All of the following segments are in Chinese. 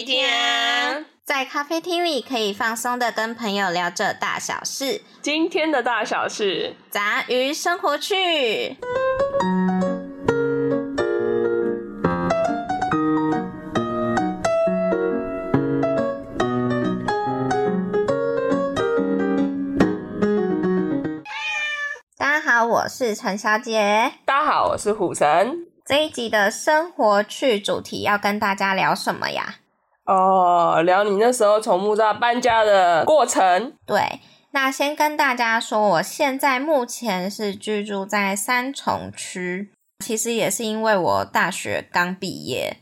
收听杂鱼咖啡厅。在咖啡厅里可以放松的跟朋友聊着大小事，今天的大小事，杂鱼生活趣。大家好，我是陈小姐。大家好，我是虎神。这一集的生活趣主题要跟大家聊什么呀？哦，聊你那时候从木栅搬家的过程。对，那先跟大家说，我现在目前是居住在三重区，其实也是因为我大学刚毕业，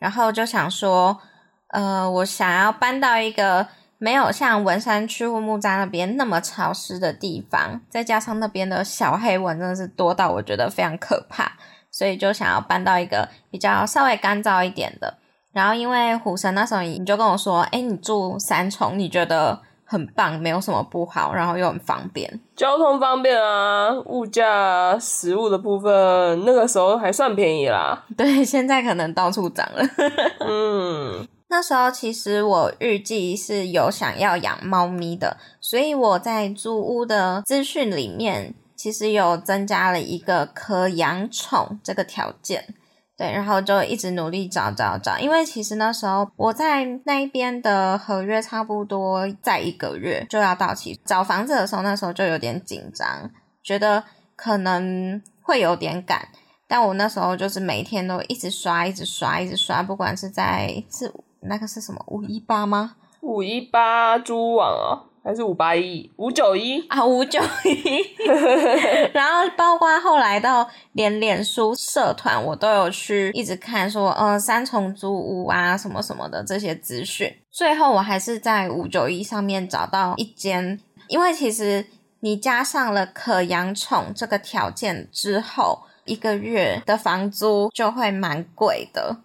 然后就想说，呃，我想要搬到一个没有像文山区或木栅那边那么潮湿的地方，再加上那边的小黑蚊真的是多到我觉得非常可怕，所以就想要搬到一个比较稍微干燥一点的。然后因为虎神那时候你就跟我说，哎，你住三重，你觉得很棒，没有什么不好，然后又很方便，交通方便啊，物价、食物的部分，那个时候还算便宜啦。对，现在可能到处涨了。嗯，那时候其实我预计是有想要养猫咪的，所以我在租屋的资讯里面，其实有增加了一个可养宠这个条件。对，然后就一直努力找找找，因为其实那时候我在那边的合约差不多在一个月就要到期，找房子的时候那时候就有点紧张，觉得可能会有点赶，但我那时候就是每天都一直刷，一直刷，一直刷，不管是在是那个是什么五一八吗？五一八租网啊。还是五八一五九一啊，五九一，然后包括后来到连脸书社团，我都有去一直看说，呃，三重租屋啊，什么什么的这些资讯。最后我还是在五九一上面找到一间，因为其实你加上了可养宠这个条件之后，一个月的房租就会蛮贵的，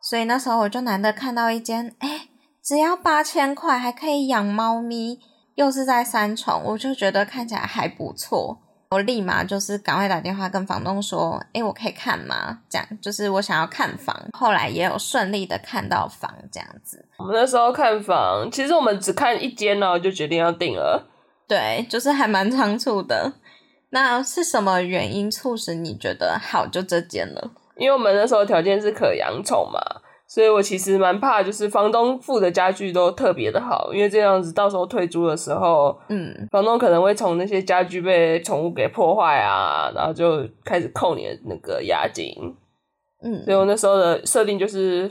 所以那时候我就难得看到一间，哎，只要八千块还可以养猫咪。又是在三重，我就觉得看起来还不错。我立马就是赶快打电话跟房东说：“哎，我可以看吗？”这样就是我想要看房。后来也有顺利的看到房，这样子。我们那时候看房，其实我们只看一间呢，就决定要定了。对，就是还蛮仓促的。那是什么原因促使你觉得好就这间了？因为我们那时候条件是可养宠嘛。所以我其实蛮怕，就是房东付的家具都特别的好，因为这样子到时候退租的时候，嗯，房东可能会从那些家具被宠物给破坏啊，然后就开始扣你的那个押金，嗯，所以我那时候的设定就是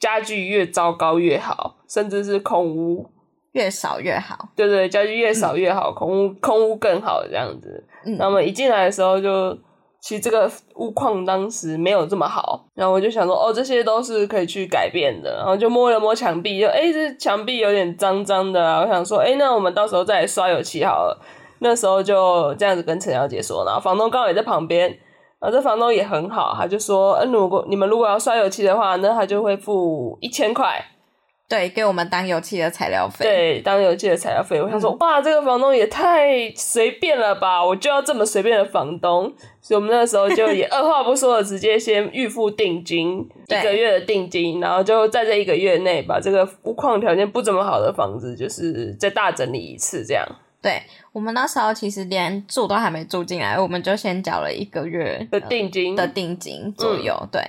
家具越糟糕越好，甚至是空屋越少越好，对对，家具越少越好，空屋空屋更好这样子，嗯，那么一进来的时候就。其实这个屋况当时没有这么好，然后我就想说，哦，这些都是可以去改变的，然后就摸了摸墙壁，就哎，这墙壁有点脏脏的啊。我想说，哎，那我们到时候再来刷油漆好了。那时候就这样子跟陈小姐说，然后房东刚好也在旁边，然后这房东也很好，他就说，嗯，如果你们如果要刷油漆的话，那他就会付一千块。对，给我们当油漆的材料费。对，当油漆的材料费。我想说，哇，这个房东也太随便了吧！我就要这么随便的房东，所以我们那个时候就也 二话不说的直接先预付定金，一个月的定金，然后就在这一个月内把这个屋况条件不怎么好的房子，就是再大整理一次，这样。对我们那时候其实连住都还没住进来，我们就先缴了一个月的定金的定金左右。对，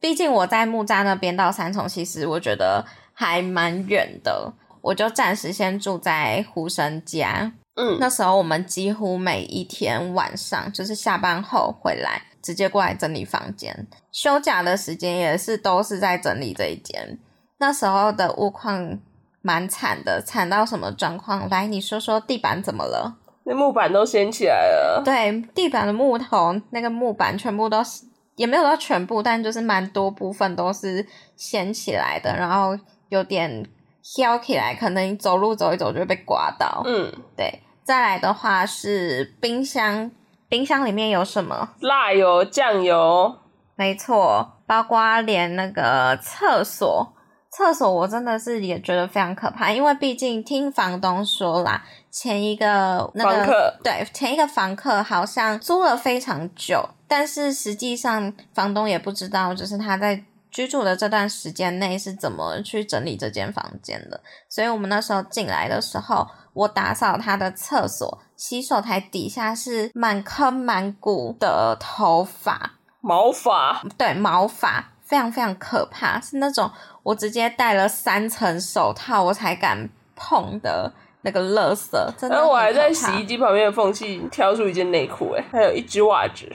毕竟我在木栅那边到三重，其实我觉得。还蛮远的，我就暂时先住在胡生家。嗯，那时候我们几乎每一天晚上就是下班后回来，直接过来整理房间。休假的时间也是都是在整理这一间。那时候的物况蛮惨的，惨到什么状况？来，你说说地板怎么了？那木板都掀起来了。对，地板的木头那个木板全部都是，也没有到全部，但就是蛮多部分都是掀起来的，然后。有点飘起来，可能走路走一走就会被刮到。嗯，对。再来的话是冰箱，冰箱里面有什么？辣油、酱油。没错，包括连那个厕所，厕所我真的是也觉得非常可怕，因为毕竟听房东说啦，前一个那个对前一个房客好像租了非常久，但是实际上房东也不知道，就是他在。居住的这段时间内是怎么去整理这间房间的。所以我们那时候进来的时候，我打扫他的厕所，洗手台底下是满坑满谷的头发、毛发，对，毛发非常非常可怕，是那种我直接戴了三层手套我才敢碰的。那个垃圾，然后我还在洗衣机旁边的缝隙挑出一件内裤，哎，还有一只袜子。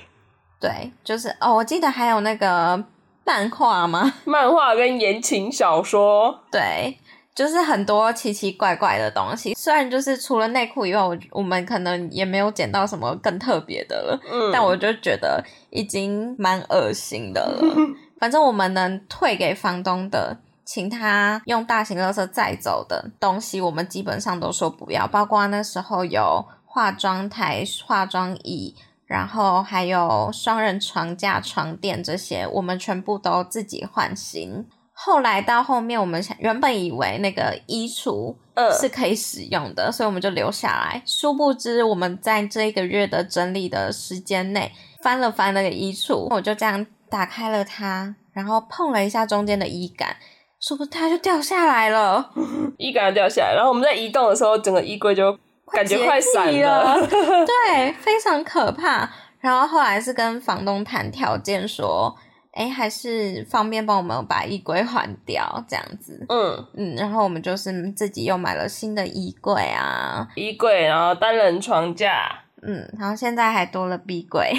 对，就是哦，我记得还有那个漫画吗？漫画跟言情小说。对，就是很多奇奇怪怪的东西。虽然就是除了内裤以外，我我们可能也没有捡到什么更特别的了。嗯，但我就觉得已经蛮恶心的了。反正我们能退给房东的。请他用大型垃圾载走的东西，我们基本上都说不要，包括那时候有化妆台、化妆椅，然后还有双人床架、床垫这些，我们全部都自己换新。后来到后面，我们原本以为那个衣橱是可以使用的，所以我们就留下来。殊不知，我们在这一个月的整理的时间内，翻了翻那个衣橱，我就这样打开了它，然后碰了一下中间的衣杆。是不是它就掉下来了？衣杆掉下来，然后我们在移动的时候，整个衣柜就感觉快散了，对，非常可怕。然后后来是跟房东谈条件，说，哎，还是方便帮我们把衣柜换掉，这样子。嗯嗯，然后我们就是自己又买了新的衣柜啊，衣柜，然后单人床架，嗯，然后现在还多了壁柜，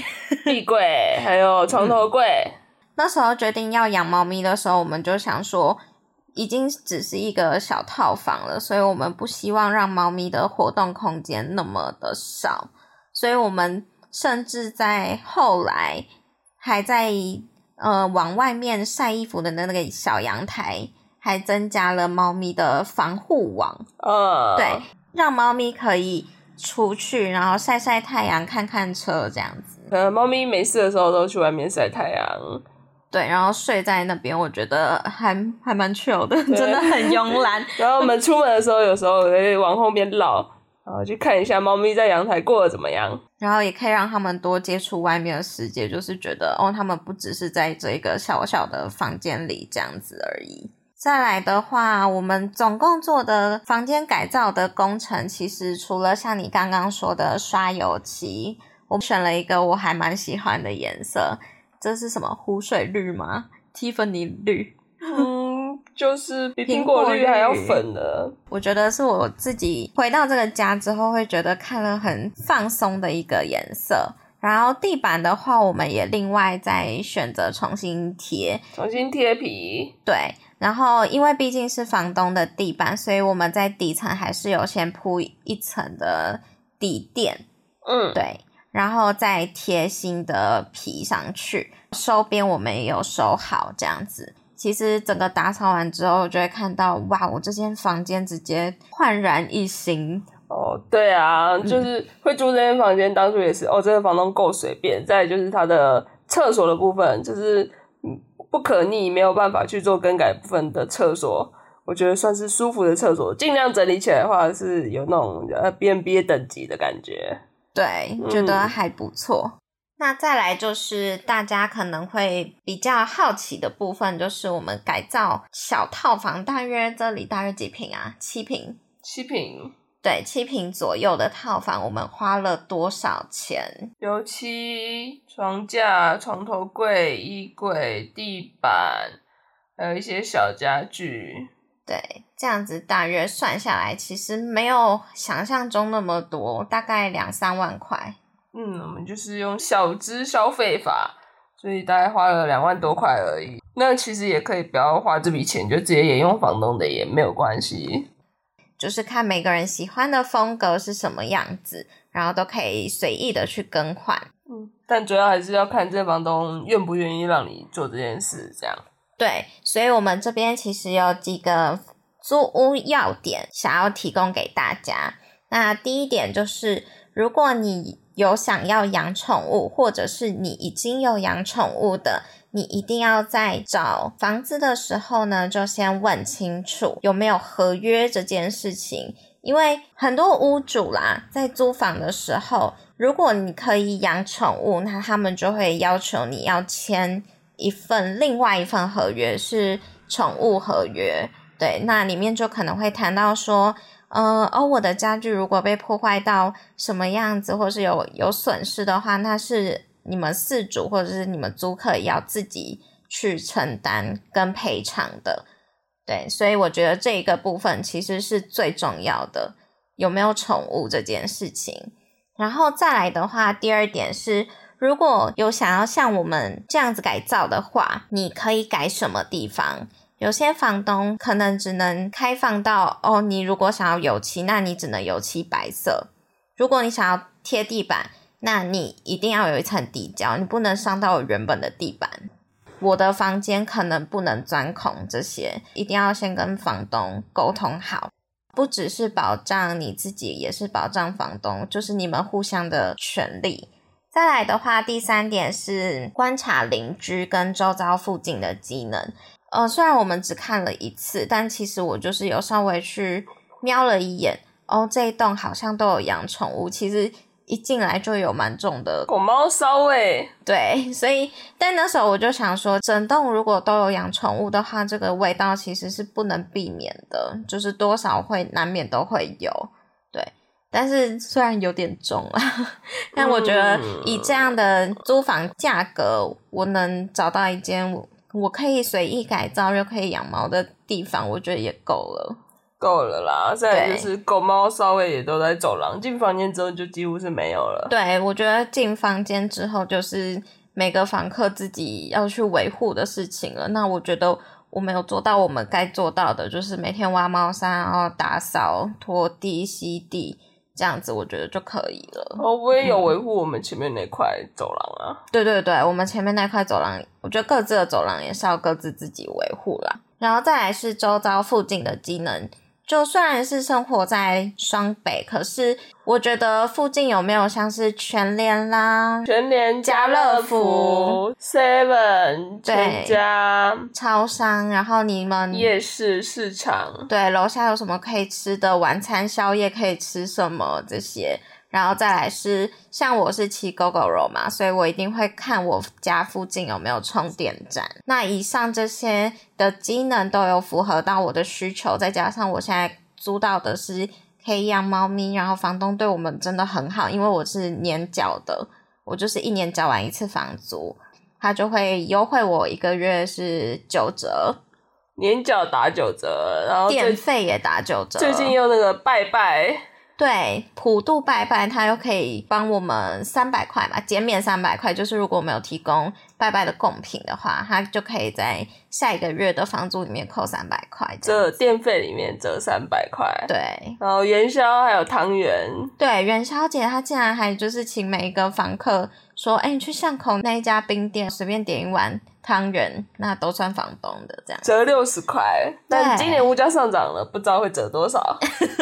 壁柜，还有床头柜。那时候决定要养猫咪的时候，我们就想说。已经只是一个小套房了，所以我们不希望让猫咪的活动空间那么的少，所以我们甚至在后来还在呃往外面晒衣服的那个小阳台，还增加了猫咪的防护网，呃，对，让猫咪可以出去，然后晒晒太阳、看看车这样子。呃，猫咪没事的时候都去外面晒太阳。对，然后睡在那边，我觉得还还蛮 chill 的，真的很慵懒。然后我们出门的时候，有时候会往后面绕，然后去看一下猫咪在阳台过得怎么样。然后也可以让他们多接触外面的世界，就是觉得哦，他们不只是在这个小小的房间里这样子而已。再来的话，我们总共做的房间改造的工程，其实除了像你刚刚说的刷油漆，我选了一个我还蛮喜欢的颜色。这是什么湖水绿吗？蒂芬尼绿，嗯，就是比苹果绿还要粉的。我觉得是我自己回到这个家之后，会觉得看了很放松的一个颜色。然后地板的话，我们也另外再选择重新贴，重新贴皮。对，然后因为毕竟是房东的地板，所以我们在底层还是有先铺一层的底垫。嗯，对。然后再贴新的皮上去，收边我们也有收好，这样子。其实整个打扫完之后，就会看到哇，我这间房间直接焕然一新哦。对啊，就是会住这间房间，当初也是哦，这个房东够随便。再就是它的厕所的部分，就是不可逆，没有办法去做更改部分的厕所，我觉得算是舒服的厕所。尽量整理起来的话，是有那种呃 B N B 等级的感觉。对，觉得还不错。那再来就是大家可能会比较好奇的部分，就是我们改造小套房，大约这里大约几平啊？七平，七平。对，七平左右的套房，我们花了多少钱？油漆、床架、床头柜、衣柜、地板，还有一些小家具。对，这样子大约算下来，其实没有想象中那么多，大概两三万块。嗯，我们就是用小资消费法，所以大概花了两万多块而已。那其实也可以不要花这笔钱，就直接沿用房东的也没有关系。就是看每个人喜欢的风格是什么样子，然后都可以随意的去更换。嗯，但主要还是要看这房东愿不愿意让你做这件事，这样。对，所以我们这边其实有几个租屋要点想要提供给大家。那第一点就是，如果你有想要养宠物，或者是你已经有养宠物的，你一定要在找房子的时候呢，就先问清楚有没有合约这件事情。因为很多屋主啦，在租房的时候，如果你可以养宠物，那他们就会要求你要签。一份另外一份合约是宠物合约，对，那里面就可能会谈到说，呃，哦，我的家具如果被破坏到什么样子，或是有有损失的话，那是你们四主或者是你们租客要自己去承担跟赔偿的，对，所以我觉得这一个部分其实是最重要的，有没有宠物这件事情，然后再来的话，第二点是。如果有想要像我们这样子改造的话，你可以改什么地方？有些房东可能只能开放到哦，你如果想要油漆，那你只能油漆白色；如果你想要贴地板，那你一定要有一层底胶，你不能伤到我原本的地板。我的房间可能不能钻孔，这些一定要先跟房东沟通好，不只是保障你自己，也是保障房东，就是你们互相的权利。再来的话，第三点是观察邻居跟周遭附近的机能。呃，虽然我们只看了一次，但其实我就是有稍微去瞄了一眼。哦，这一栋好像都有养宠物，其实一进来就有蛮重的狗猫骚味。对，所以但那时候我就想说，整栋如果都有养宠物的话，这个味道其实是不能避免的，就是多少会难免都会有。但是虽然有点重啊，但我觉得以这样的租房价格，我能找到一间我可以随意改造又可以养猫的地方，我觉得也够了，够了啦。再就是狗猫稍微也都在走廊，进房间之后就几乎是没有了。对，我觉得进房间之后就是每个房客自己要去维护的事情了。那我觉得我没有做到我们该做到的，就是每天挖猫砂，然后打扫、拖地、吸地。这样子我觉得就可以了。哦，我也有维护我们前面那块走廊啊。对对对，我们前面那块走廊，我觉得各自的走廊也是要各自自己维护啦。然后再来是周遭附近的机能。就虽然是生活在双北，可是我觉得附近有没有像是全联啦、全联、家乐福、Seven、全家、超商，然后你们夜市市场，对，楼下有什么可以吃的？晚餐、宵夜可以吃什么？这些。然后再来是像我是骑 GoGo 肉嘛，所以我一定会看我家附近有没有充电站。那以上这些的机能都有符合到我的需求，再加上我现在租到的是可以养猫咪，然后房东对我们真的很好，因为我是年缴的，我就是一年交完一次房租，他就会优惠我一个月是九折，年缴打九折，然后电费也打九折。最近又那个拜拜。对，普渡拜拜，他又可以帮我们三百块嘛，减免三百块。就是如果我们有提供拜拜的贡品的话，他就可以在下一个月的房租里面扣三百块，折电费里面折三百块。对，然后元宵还有汤圆。对，元宵节他竟然还就是请每一个房客说，哎，你去巷口那一家冰店随便点一碗汤圆，那都算房东的这样。折六十块，但今年物价上涨了，不知道会折多少。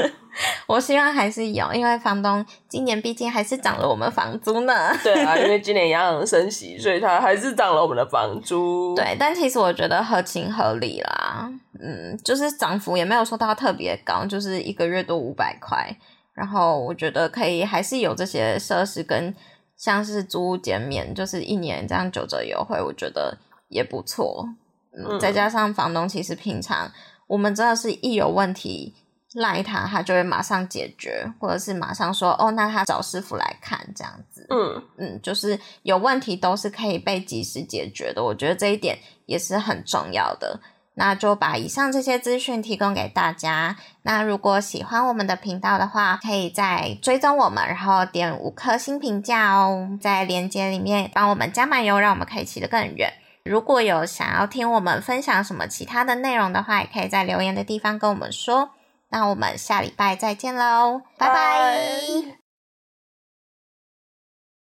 我希望还是有，因为房东今年毕竟还是涨了我们房租呢。对啊，因为今年央行升息，所以他还是涨了我们的房租。对，但其实我觉得合情合理啦。嗯，就是涨幅也没有说到特别高，就是一个月多五百块。然后我觉得可以，还是有这些设施跟像是租屋减免，就是一年这样九折优惠，我觉得也不错。嗯，再加上房东其实平常我们真的是一有问题。赖他，他就会马上解决，或者是马上说哦，那他找师傅来看这样子。嗯嗯，就是有问题都是可以被及时解决的，我觉得这一点也是很重要的。那就把以上这些资讯提供给大家。那如果喜欢我们的频道的话，可以再追踪我们，然后点五颗星评价哦，在链接里面帮我们加满油，让我们可以骑得更远。如果有想要听我们分享什么其他的内容的话，也可以在留言的地方跟我们说。那我们下礼拜再见喽，拜拜。